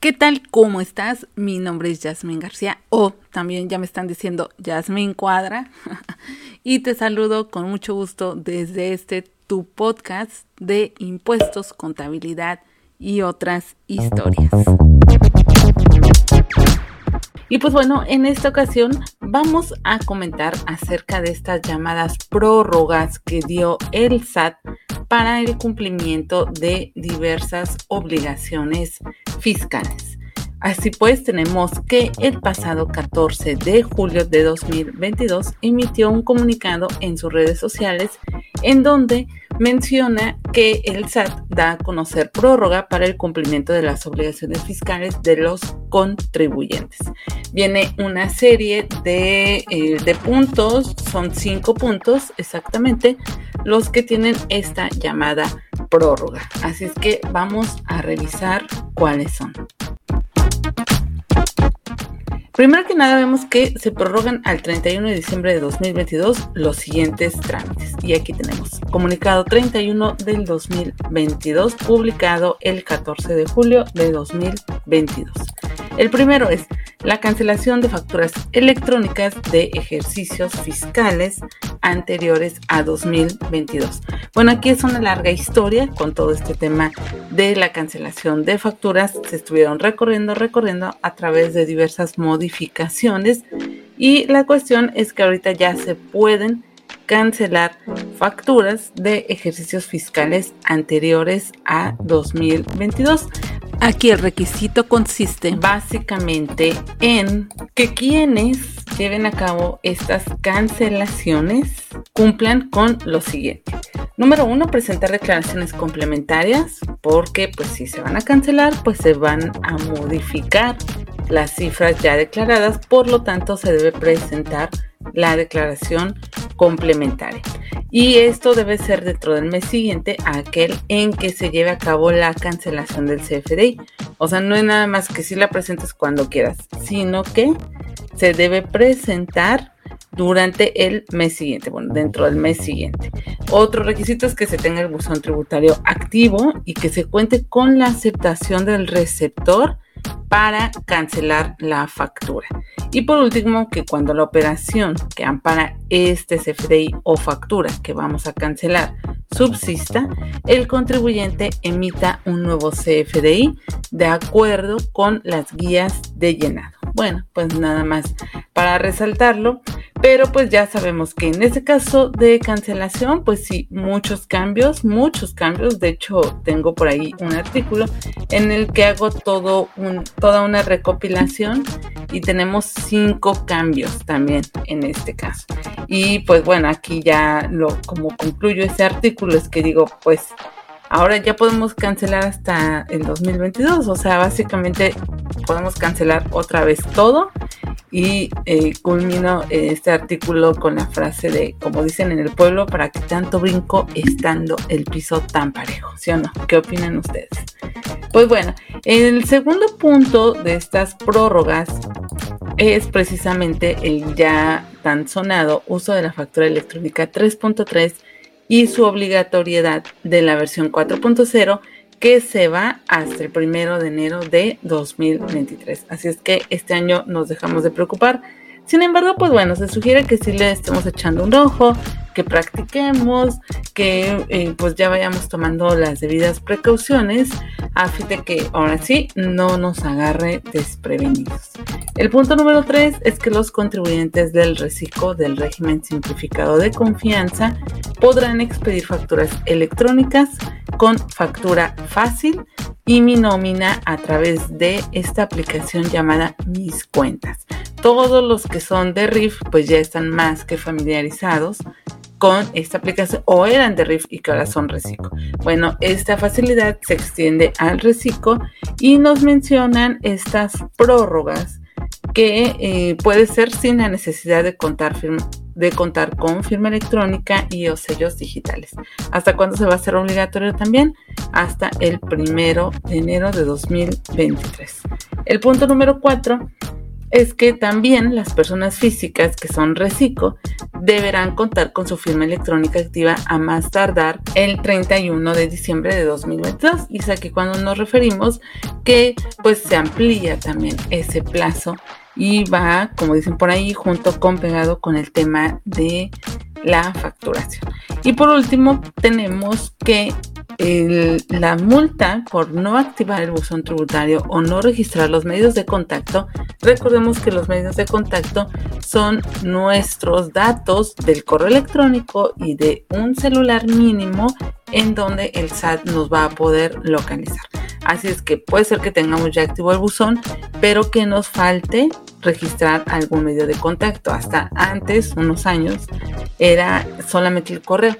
¿Qué tal? ¿Cómo estás? Mi nombre es Yasmin García o también ya me están diciendo Yasmin Cuadra y te saludo con mucho gusto desde este tu podcast de impuestos, contabilidad y otras historias. Y pues bueno, en esta ocasión vamos a comentar acerca de estas llamadas prórrogas que dio el SAT para el cumplimiento de diversas obligaciones fiscales. Así pues, tenemos que el pasado 14 de julio de 2022 emitió un comunicado en sus redes sociales en donde menciona que el SAT da a conocer prórroga para el cumplimiento de las obligaciones fiscales de los contribuyentes. Viene una serie de, eh, de puntos, son cinco puntos exactamente, los que tienen esta llamada prórroga. Así es que vamos a revisar cuáles son. Primero que nada vemos que se prorrogan al 31 de diciembre de 2022 los siguientes trámites. Y aquí tenemos comunicado 31 del 2022, publicado el 14 de julio de 2022. El primero es la cancelación de facturas electrónicas de ejercicios fiscales anteriores a 2022. Bueno, aquí es una larga historia con todo este tema de la cancelación de facturas. Se estuvieron recorriendo, recorriendo a través de diversas modificaciones y la cuestión es que ahorita ya se pueden cancelar facturas de ejercicios fiscales anteriores a 2022. Aquí el requisito consiste básicamente en que quienes lleven a cabo estas cancelaciones cumplan con lo siguiente. Número uno, presentar declaraciones complementarias porque pues si se van a cancelar pues se van a modificar las cifras ya declaradas, por lo tanto se debe presentar la declaración complementaria. Y esto debe ser dentro del mes siguiente a aquel en que se lleve a cabo la cancelación del CFDI. O sea, no es nada más que si la presentes cuando quieras, sino que se debe presentar durante el mes siguiente, bueno, dentro del mes siguiente. Otro requisito es que se tenga el buzón tributario activo y que se cuente con la aceptación del receptor para cancelar la factura. Y por último, que cuando la operación que ampara este CFDI o factura que vamos a cancelar subsista, el contribuyente emita un nuevo CFDI de acuerdo con las guías de llenado. Bueno, pues nada más para resaltarlo, pero pues ya sabemos que en ese caso de cancelación, pues sí, muchos cambios, muchos cambios. De hecho, tengo por ahí un artículo en el que hago todo un, toda una recopilación y tenemos cinco cambios también en este caso. Y pues bueno, aquí ya lo como concluyo ese artículo es que digo, pues ahora ya podemos cancelar hasta el 2022, o sea, básicamente podemos cancelar otra vez todo y eh, culmino este artículo con la frase de, como dicen en el pueblo, para que tanto brinco estando el piso tan parejo, ¿sí o no? ¿Qué opinan ustedes? Pues bueno, el segundo punto de estas prórrogas es precisamente el ya tan sonado uso de la factura electrónica 3.3 y su obligatoriedad de la versión 4.0 que se va hasta el primero de enero de 2023. Así es que este año nos dejamos de preocupar. Sin embargo, pues bueno, se sugiere que sí le estemos echando un ojo, que practiquemos, que eh, pues ya vayamos tomando las debidas precauciones a fin de que ahora sí no nos agarre desprevenidos. El punto número 3 es que los contribuyentes del reciclo del régimen simplificado de confianza podrán expedir facturas electrónicas con factura fácil y mi nómina a través de esta aplicación llamada Mis Cuentas. Todos los que son de RIF pues ya están más que familiarizados con esta aplicación o eran de RIF y que ahora son Reciclo. Bueno, esta facilidad se extiende al Reciclo y nos mencionan estas prórrogas que eh, puede ser sin la necesidad de contar, de contar con firma electrónica y o sellos digitales. ¿Hasta cuándo se va a hacer obligatorio también? Hasta el primero de enero de 2023. El punto número 4 es que también las personas físicas que son reciclo deberán contar con su firma electrónica activa a más tardar el 31 de diciembre de 2022. Y es aquí cuando nos referimos que pues se amplía también ese plazo y va, como dicen por ahí, junto con pegado con el tema de la facturación. Y por último, tenemos que la multa por no activar el buzón tributario o no registrar los medios de contacto, recordemos que los medios de contacto son nuestros datos del correo electrónico y de un celular mínimo en donde el SAT nos va a poder localizar. Así es que puede ser que tengamos ya activo el buzón, pero que nos falte registrar algún medio de contacto. Hasta antes, unos años, era solamente el correo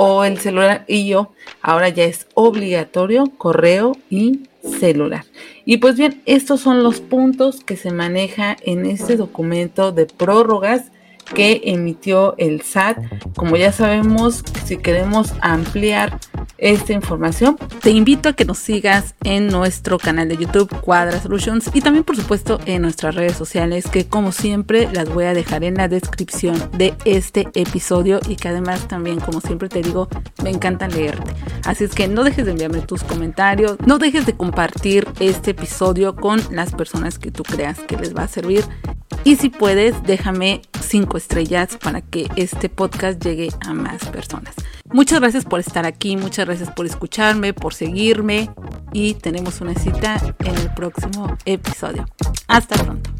o el celular y yo, ahora ya es obligatorio correo y celular. Y pues bien, estos son los puntos que se maneja en este documento de prórrogas que emitió el SAT. Como ya sabemos, si queremos ampliar esta información, te invito a que nos sigas en nuestro canal de YouTube Cuadra Solutions y también por supuesto en nuestras redes sociales que como siempre las voy a dejar en la descripción de este episodio y que además también como siempre te digo me encanta leerte. Así es que no dejes de enviarme tus comentarios, no dejes de compartir este episodio con las personas que tú creas que les va a servir y si puedes déjame cinco estrellas para que este podcast llegue a más personas. Muchas gracias por estar aquí, muchas gracias por escucharme, por seguirme y tenemos una cita en el próximo episodio. Hasta pronto.